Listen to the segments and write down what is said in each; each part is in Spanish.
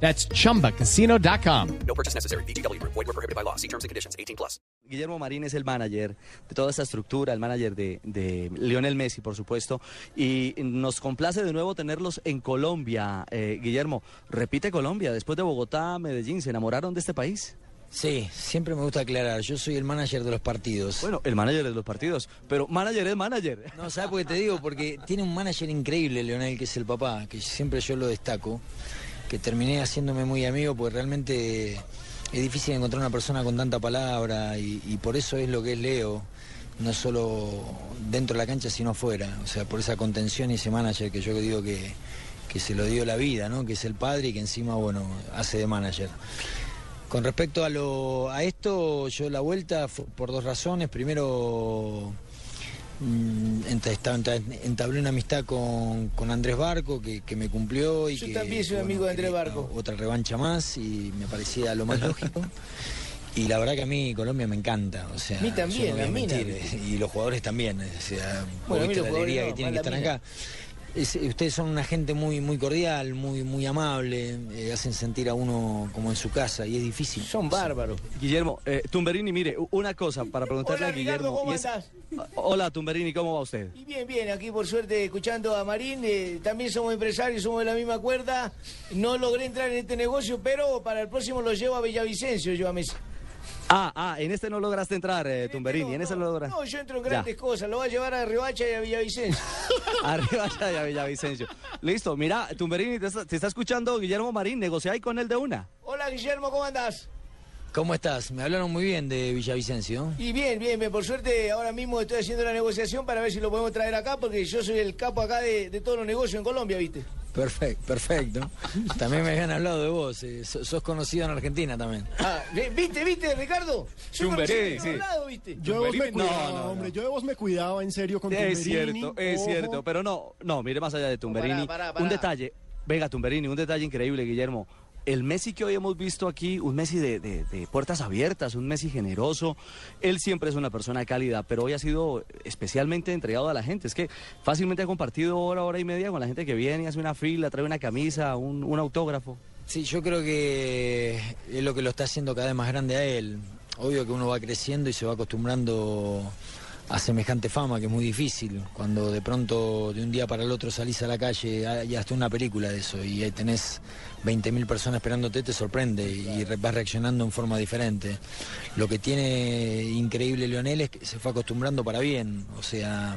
That's chumbacasino.com. No purchase necessary. BGW. Void were prohibited by law. See terms and conditions. 18 plus. Guillermo Marín es el manager de toda esta estructura, el manager de, de Lionel Messi, por supuesto. Y nos complace de nuevo tenerlos en Colombia. Eh, Guillermo, repite Colombia. Después de Bogotá, Medellín, ¿se enamoraron de este país? Sí, siempre me gusta aclarar, yo soy el manager de los partidos. Bueno, el manager de los partidos, pero manager es manager. No, ¿sabes por qué te digo? Porque tiene un manager increíble, Leonel, que es el papá, que siempre yo lo destaco, que terminé haciéndome muy amigo, porque realmente es difícil encontrar una persona con tanta palabra y, por eso es lo que es Leo, no solo dentro de la cancha, sino afuera. O sea, por esa contención y ese manager que yo digo que, que se lo dio la vida, ¿no? Que es el padre y que encima, bueno, hace de manager. Con respecto a, lo, a esto, yo la vuelta por dos razones. Primero, entablé una amistad con, con Andrés Barco, que, que me cumplió. Y Yo que, también soy bueno, amigo de Andrés Barco. Otra revancha más y me parecía lo más lógico. Y la verdad que a mí Colombia me encanta. O sea, A mí también, no a mí eh, Y los jugadores también. O sea, Bueno, a mí los la alegría que tienen que estar acá. Es- ustedes son una gente muy muy cordial, muy muy amable, eh, hacen sentir a uno como en su casa y es difícil. Son bárbaros. Guillermo, eh, Tumberini, mire, una cosa para preguntarle Hola, a Guillermo. Ricardo, ¿cómo y es- andás? Hola, Tumberini, ¿cómo va usted? Y bien, bien, aquí por suerte escuchando a Marín, eh, también somos empresarios, somos de la misma cuerda. No logré entrar en este negocio, pero para el próximo lo llevo a Villavicencio, yo a Messi. Ah, ah, en este no lograste entrar, eh, Tumberini, en ese no lograste. No, yo entro en Ya. grandes cosas, lo voy a llevar a Riohacha y a Villavicencio. Arriba ya, ya, Villavicencio. Listo, mira, Tumberini, te está, te está escuchando Guillermo Marín, negociáis con él de una. Hola Guillermo, ¿cómo andás? ¿Cómo estás? Me hablaron muy bien de Villavicencio. Y bien, bien, bien, por suerte ahora mismo estoy haciendo la negociación para ver si lo podemos traer acá, porque yo soy el capo acá de, de todos los negocios en Colombia, ¿viste? Perfecto, perfecto. También me habían hablado de vos, eh, so- sos conocido en Argentina también. Ah, ¿vi- ¿viste, viste, Ricardo? Yo. Yo de vos me cuidaba, no, no. hombre. Yo de vos me cuidaba en serio con Es Tumberini. cierto, es Ojo. cierto, pero no, no, mire más allá de Tumberini. pará, pará. Un detalle, venga, Tumberini, un detalle increíble, Guillermo. El Messi que hoy hemos visto aquí, un Messi de, puertas abiertas, un Messi generoso. Él siempre es una persona cálida, pero hoy ha sido especialmente entregado a la gente. Es que fácilmente ha compartido hora, hora y media con la gente que viene, hace una fila, trae una camisa, un, un autógrafo. Sí, yo creo que es lo que lo está haciendo cada vez más grande a él. Obvio que uno va creciendo y se va acostumbrando a semejante fama, que es muy difícil. Cuando de pronto, de un día para el otro, salís a la calle, hay hasta una película de eso, y ahí tenés 20.000 personas esperándote, te sorprende y vas reaccionando en forma diferente. Lo que tiene increíble Leonel es que se fue acostumbrando para bien, o sea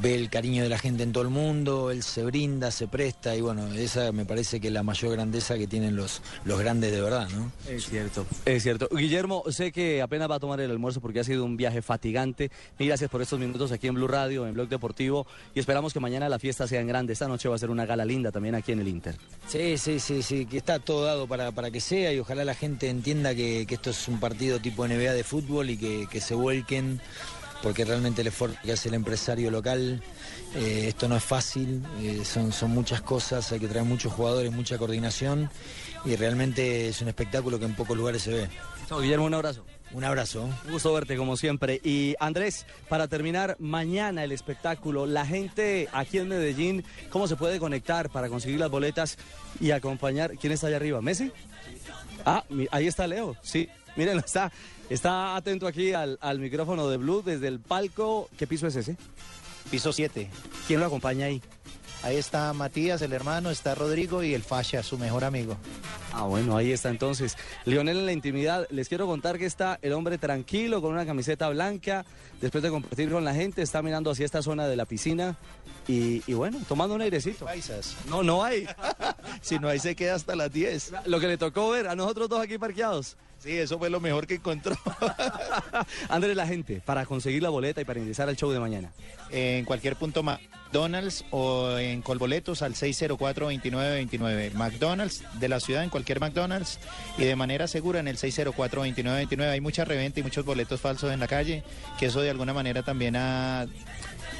ve el cariño de la gente en todo el mundo, él se brinda, se presta y bueno, esa me parece que es la mayor grandeza que tienen los, los grandes de verdad, ¿no? Es cierto, es cierto. Guillermo, sé que apenas va a tomar el almuerzo porque ha sido un viaje fatigante. Mil gracias por estos minutos aquí en Blue Radio, en Blog Deportivo, y esperamos que mañana la fiesta sea en grande. Esta noche va a ser una gala linda también aquí en el Inter. Sí, sí, sí, sí, que está todo dado para, para que sea y ojalá la gente entienda que, que esto es un partido tipo NBA de fútbol y que, que se vuelquen, porque realmente el esfuerzo que hace el empresario local, eh, esto no es fácil, eh, son, son muchas cosas, hay que traer muchos jugadores, mucha coordinación y realmente es un espectáculo que en pocos lugares se ve. Chao, Guillermo, un abrazo. Un abrazo. Un gusto verte como siempre. Y Andrés, para terminar, mañana el espectáculo, la gente aquí en Medellín, ¿cómo se puede conectar para conseguir las boletas y acompañar? ¿Quién está allá arriba? ¿Messi? Ah, ahí está Leo, sí. Miren, está, está atento aquí al, al micrófono de Blue desde el palco. ¿Qué piso es ese? Piso 7. ¿Quién lo acompaña ahí? Ahí está Matías, el hermano, está Rodrigo y el Fasha, su mejor amigo. Ah, bueno, ahí está entonces. Lionel en la intimidad. Les quiero contar que está el hombre tranquilo con una camiseta blanca. Después de compartir con la gente, está mirando hacia esta zona de la piscina. Y, y bueno, tomando un airecito. Paisas. No, no hay. Si no, ahí se queda hasta las 10. Lo que le tocó ver a nosotros dos aquí parqueados. Sí, eso fue lo mejor que encontró. Andrés, la gente, para conseguir la boleta y para ingresar al show de mañana. en cualquier punto McDonald's o en Colboletos al 604-2929. McDonald's de la ciudad en cualquier McDonald's y de manera segura en el 604-2929. Hay mucha reventa y muchos boletos falsos en la calle, que eso de alguna manera también ha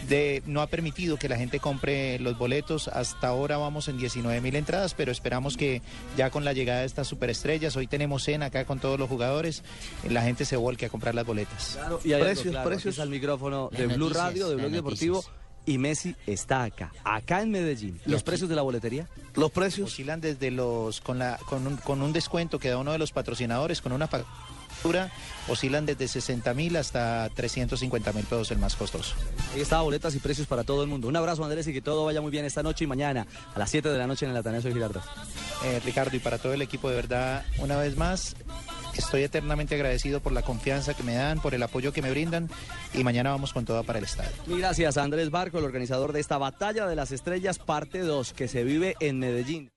de, no ha permitido que la gente compre los boletos. Hasta ahora vamos en 19 mil entradas, pero esperamos que ya con la llegada de estas superestrellas, hoy tenemos cena acá con todos los jugadores, la gente se volque a comprar las boletas. Y hay Precios, algo claro, precios. el micrófono de Las Blue noticias, Radio, de Blog las Deportivo. Y Messi está acá, acá en Medellín. ¿Los precios de la boletería? Los precios. Oscilan desde los, con, la, con, un, con un descuento que da uno de los patrocinadores, con una factura, oscilan desde 60 mil hasta 350 mil pesos el más costoso. Ahí está, boletas y precios para todo el mundo. Un abrazo, Andrés, y que todo vaya muy bien esta noche y mañana a las 7 de la noche en el Atanasio Girardot. Eh, Ricardo, y para todo el equipo, de verdad, una vez más, estoy eternamente agradecido por la confianza que me dan, por el apoyo que me brindan, y mañana vamos con todo para el estadio. Gracias a Andrés Barco, el organizador de esta Batalla de las Estrellas, parte 2, que se vive en Medellín.